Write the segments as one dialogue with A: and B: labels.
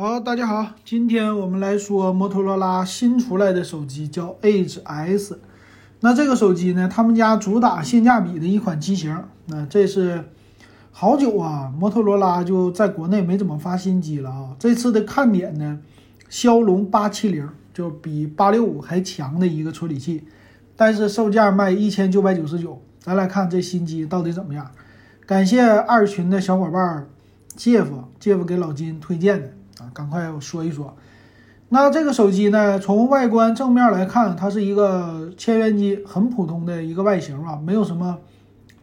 A: 好，大家好，今天我们来说摩托罗拉新出来的手机，叫 Edge S。那这个手机呢，他们家主打性价比的一款机型。那这是好久啊，摩托罗拉就在国内没怎么发新机了啊。这次的看点呢，骁龙八七零就比八六五还强的一个处理器，但是售价卖一千九百九十九。咱来看这新机到底怎么样。感谢二群的小伙伴姐夫，姐夫给老金推荐的。赶快我说一说，那这个手机呢，从外观正面来看，它是一个千元机，很普通的一个外形啊，没有什么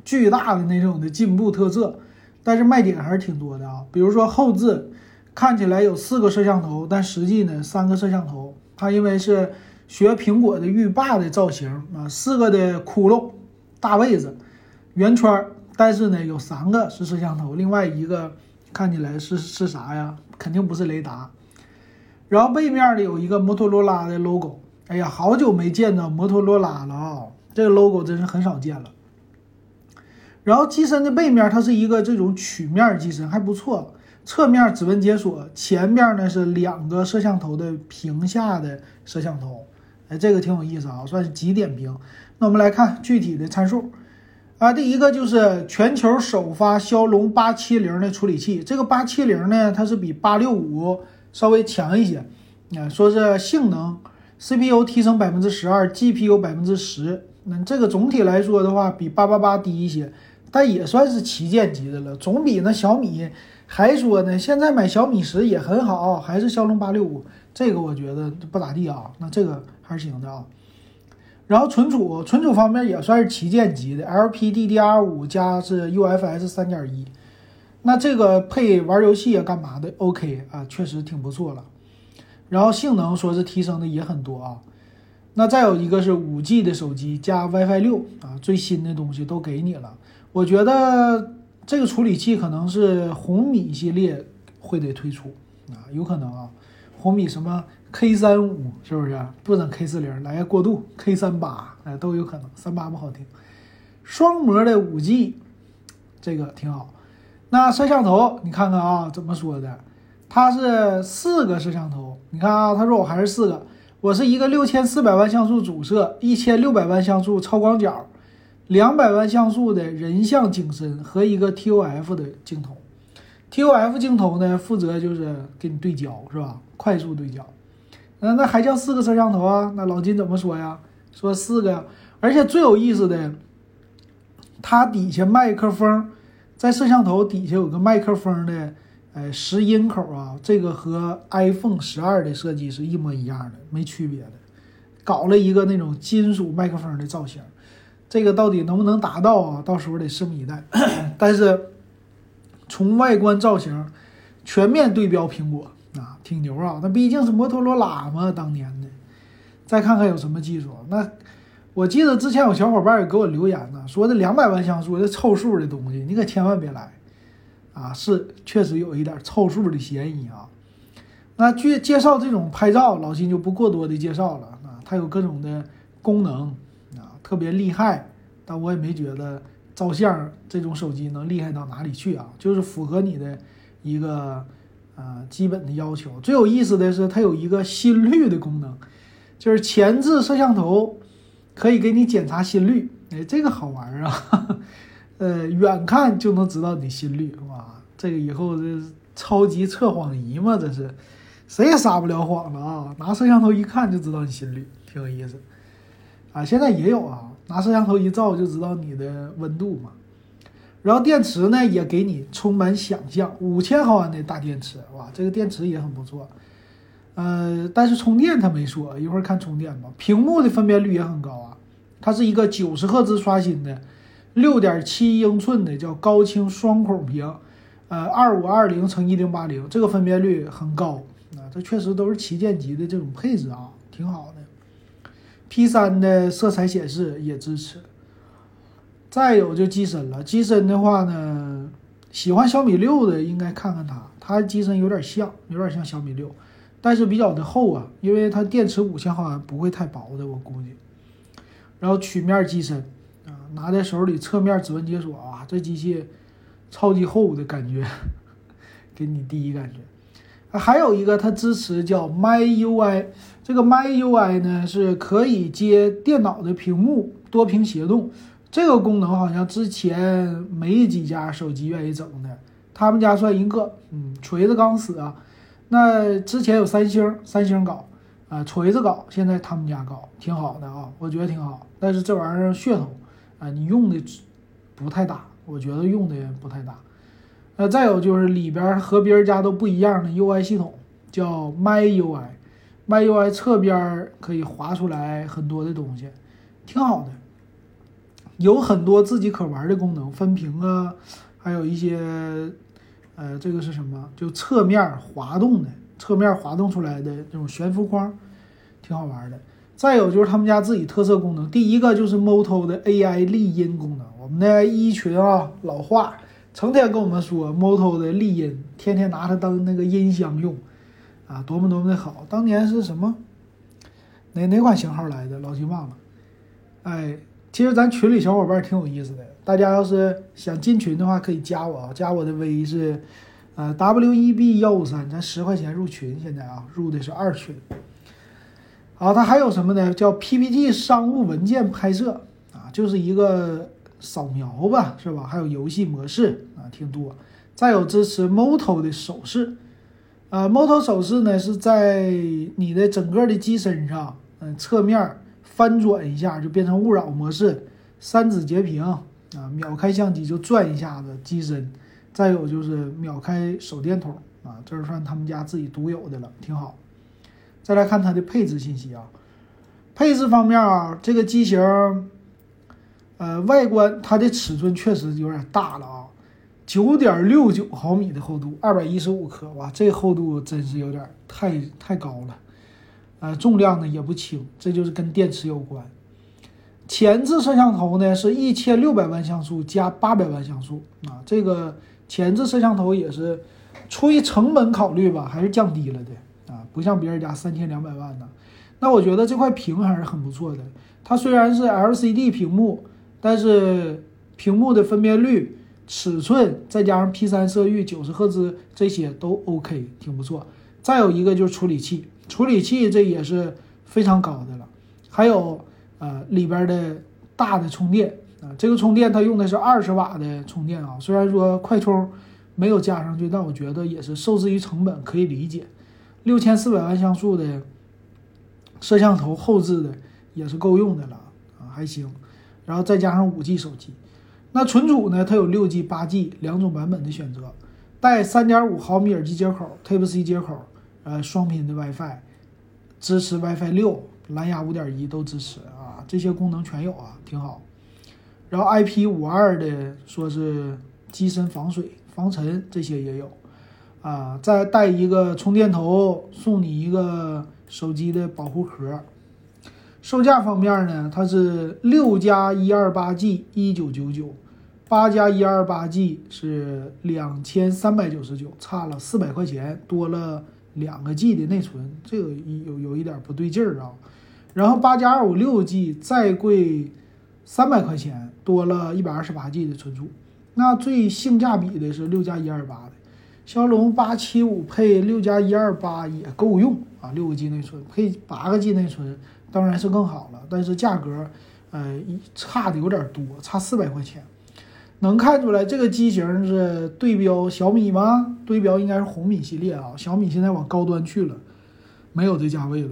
A: 巨大的那种的进步特色，但是卖点还是挺多的啊。比如说后置看起来有四个摄像头，但实际呢三个摄像头，它因为是学苹果的浴霸的造型啊，四个的窟窿大位子圆圈，但是呢有三个是摄像头，另外一个看起来是是啥呀？肯定不是雷达，然后背面的有一个摩托罗拉的 logo。哎呀，好久没见到摩托罗拉了啊！这个 logo 真是很少见了。然后机身的背面，它是一个这种曲面机身，还不错。侧面指纹解锁，前面呢是两个摄像头的屏下的摄像头。哎，这个挺有意思啊，算是极点屏。那我们来看具体的参数。啊，第一个就是全球首发骁龙八七零的处理器。这个八七零呢，它是比八六五稍微强一些。啊，说是性能，CPU 提升百分之十二，GPU 百分之十。那这个总体来说的话，比八八八低一些，但也算是旗舰级的了。总比那小米还说呢。现在买小米十也很好，还是骁龙八六五，这个我觉得不咋地啊。那这个还是行的啊。然后存储，存储方面也算是旗舰级的，LPDDR5 加是 UFS 三点一，那这个配玩游戏啊干嘛的？OK 啊，确实挺不错了。然后性能说是提升的也很多啊。那再有一个是五 G 的手机加 WiFi 六啊，最新的东西都给你了。我觉得这个处理器可能是红米系列会得推出啊，有可能啊，红米什么？K 三五是不是不整 K 四零来个过渡 K 三八哎都有可能三八不好听，双模的五 G 这个挺好。那摄像头你看看啊怎么说的？它是四个摄像头，你看啊，他说我还是四个，我是一个六千四百万像素主摄，一千六百万像素超广角，两百万像素的人像景深和一个 TOF 的镜头。TOF 镜头呢负责就是给你对焦是吧？快速对焦。那那还叫四个摄像头啊？那老金怎么说呀？说四个呀，而且最有意思的，它底下麦克风在摄像头底下有个麦克风的，呃，拾音口啊，这个和 iPhone 十二的设计是一模一样的，没区别的，搞了一个那种金属麦克风的造型，这个到底能不能达到啊？到时候得拭目以待。但是从外观造型，全面对标苹果。挺牛啊！那毕竟是摩托罗拉嘛，当年的。再看看有什么技术？那我记得之前有小伙伴也给我留言呢，说这两百万像素这凑数的东西，你可千万别来啊！是，确实有一点凑数的嫌疑啊。那介介绍这种拍照，老金就不过多的介绍了啊。它有各种的功能啊，特别厉害。但我也没觉得照相这种手机能厉害到哪里去啊，就是符合你的一个。啊，基本的要求。最有意思的是，它有一个心率的功能，就是前置摄像头可以给你检查心率。哎，这个好玩啊！呃，远看就能知道你心率，哇，这个以后这超级测谎仪嘛，这是谁也撒不了谎了啊！拿摄像头一看就知道你心率，挺有意思。啊，现在也有啊，拿摄像头一照就知道你的温度嘛。然后电池呢也给你充满想象，五千毫安的大电池，哇，这个电池也很不错。呃，但是充电它没说，一会儿看充电吧。屏幕的分辨率也很高啊，它是一个九十赫兹刷新的，六点七英寸的叫高清双孔屏，呃，二五二零乘一零八零，这个分辨率很高啊，这确实都是旗舰级的这种配置啊，挺好的。P 三的色彩显示也支持。再有就机身了，机身的话呢，喜欢小米六的应该看看它，它机身有点像，有点像小米六，但是比较的厚啊，因为它电池五千毫安，不会太薄的，我估计。然后曲面机身啊，拿在手里侧面指纹解锁啊，这机器超级厚的感觉，给你第一感觉。还有一个它支持叫 MyUI，这个 MyUI 呢是可以接电脑的屏幕多屏协同，这个功能好像之前没几家手机愿意整的，他们家算一个，嗯，锤子刚死啊。那之前有三星，三星搞啊，锤子搞，现在他们家搞，挺好的啊，我觉得挺好。但是这玩意儿噱头啊，你用的不太大，我觉得用的不太大。那再有就是里边和别人家都不一样的 UI 系统，叫 MyUI，MyUI 侧边可以划出来很多的东西，挺好的，有很多自己可玩的功能，分屏啊，还有一些，呃，这个是什么？就侧面滑动的，侧面滑动出来的这种悬浮框，挺好玩的。再有就是他们家自己特色功能，第一个就是 Moto 的 AI 立音功能，我们的一群啊老话。成天跟我们说 Moto 的立音，天天拿它当那个音箱用，啊，多么多么的好！当年是什么？哪哪款型号来的？老记忘了。哎，其实咱群里小伙伴挺有意思的，大家要是想进群的话，可以加我啊，加我的微是，呃，W E B 幺五三，咱十块钱入群，现在啊，入的是二群。好，它还有什么呢？叫 P P T 商务文件拍摄啊，就是一个。扫描吧，是吧？还有游戏模式啊，挺多。再有支持 Moto 的手势，呃，Moto 手势呢是在你的整个的机身上，嗯，侧面翻转一下就变成勿扰模式，三指截屏啊，秒开相机就转一下子机身。再有就是秒开手电筒啊，这是算他们家自己独有的了，挺好。再来看它的配置信息啊，配置方面啊，这个机型。呃，外观它的尺寸确实有点大了啊，九点六九毫米的厚度，二百一十五克，哇，这厚度真是有点太太高了。呃，重量呢也不轻，这就是跟电池有关。前置摄像头呢是一千六百万像素加八百万像素啊，这个前置摄像头也是出于成本考虑吧，还是降低了的啊，不像别人家三千两百万呢。那我觉得这块屏还是很不错的，它虽然是 LCD 屏幕。但是屏幕的分辨率、尺寸，再加上 P3 色域、九十赫兹这些都 OK，挺不错。再有一个就是处理器，处理器这也是非常高的了。还有呃里边的大的充电啊，这个充电它用的是二十瓦的充电啊，虽然说快充没有加上去，但我觉得也是受制于成本可以理解。六千四百万像素的摄像头后置的也是够用的了啊，还行。然后再加上五 G 手机，那存储呢？它有六 G、八 G 两种版本的选择，带三点五毫米耳机接口、Type C 接口，呃，双频的 WiFi，支持 WiFi 六、蓝牙五点一都支持啊，这些功能全有啊，挺好。然后 IP 五二的说是机身防水、防尘，这些也有啊。再带一个充电头，送你一个手机的保护壳。售价方面呢，它是六加一二八 G 一九九九，八加一二八 G 是两千三百九十九，差了四百块钱，多了两个 G 的内存，这个有有一点不对劲儿啊。然后八加二五六 G 再贵三百块钱，多了一百二十八 G 的存储。那最性价比的是六加一二八的，骁龙八七五配六加一二八也够用啊，六个 G 内存配八个 G 内存。当然是更好了，但是价格，呃，差的有点多，差四百块钱。能看出来这个机型是对标小米吗？对标应该是红米系列啊。小米现在往高端去了，没有这价位了。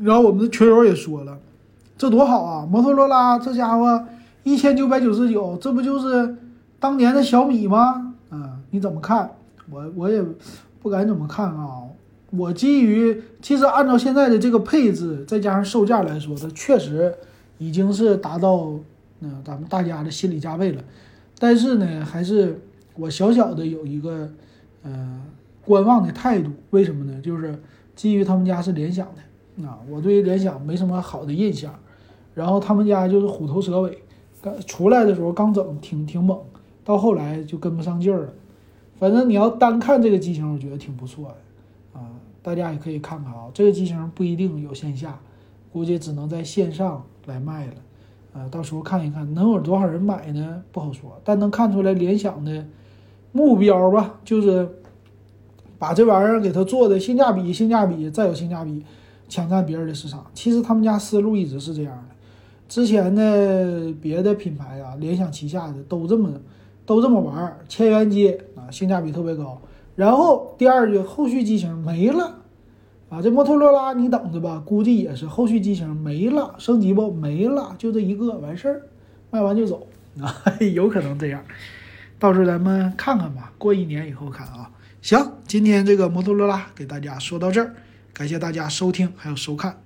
A: 然后我们的群友也说了，这多好啊！摩托罗拉这家伙一千九百九十九，这不就是当年的小米吗？啊，你怎么看？我我也不敢怎么看啊。我基于其实按照现在的这个配置，再加上售价来说，它确实已经是达到嗯咱们大家的心理价位了。但是呢，还是我小小的有一个呃观望的态度。为什么呢？就是基于他们家是联想的啊，我对联想没什么好的印象。然后他们家就是虎头蛇尾，刚出来的时候刚整挺挺猛，到后来就跟不上劲儿了。反正你要单看这个机型，我觉得挺不错的啊。大家也可以看看啊，这个机型不一定有线下，估计只能在线上来卖了，啊，到时候看一看能有多少人买呢？不好说，但能看出来联想的目标吧，就是把这玩意儿给它做的性价比、性价比再有性价比，抢占别人的市场。其实他们家思路一直是这样的。之前的别的品牌啊，联想旗下的都这么都这么玩，千元机啊，性价比特别高。然后第二句，后续机型没了啊，这摩托罗拉你等着吧，估计也是后续机型没了，升级不没了，就这一个完事儿，卖完就走 啊，有可能这样。到时候咱们看看吧，过一年以后看啊。行，今天这个摩托罗拉给大家说到这儿，感谢大家收听还有收看。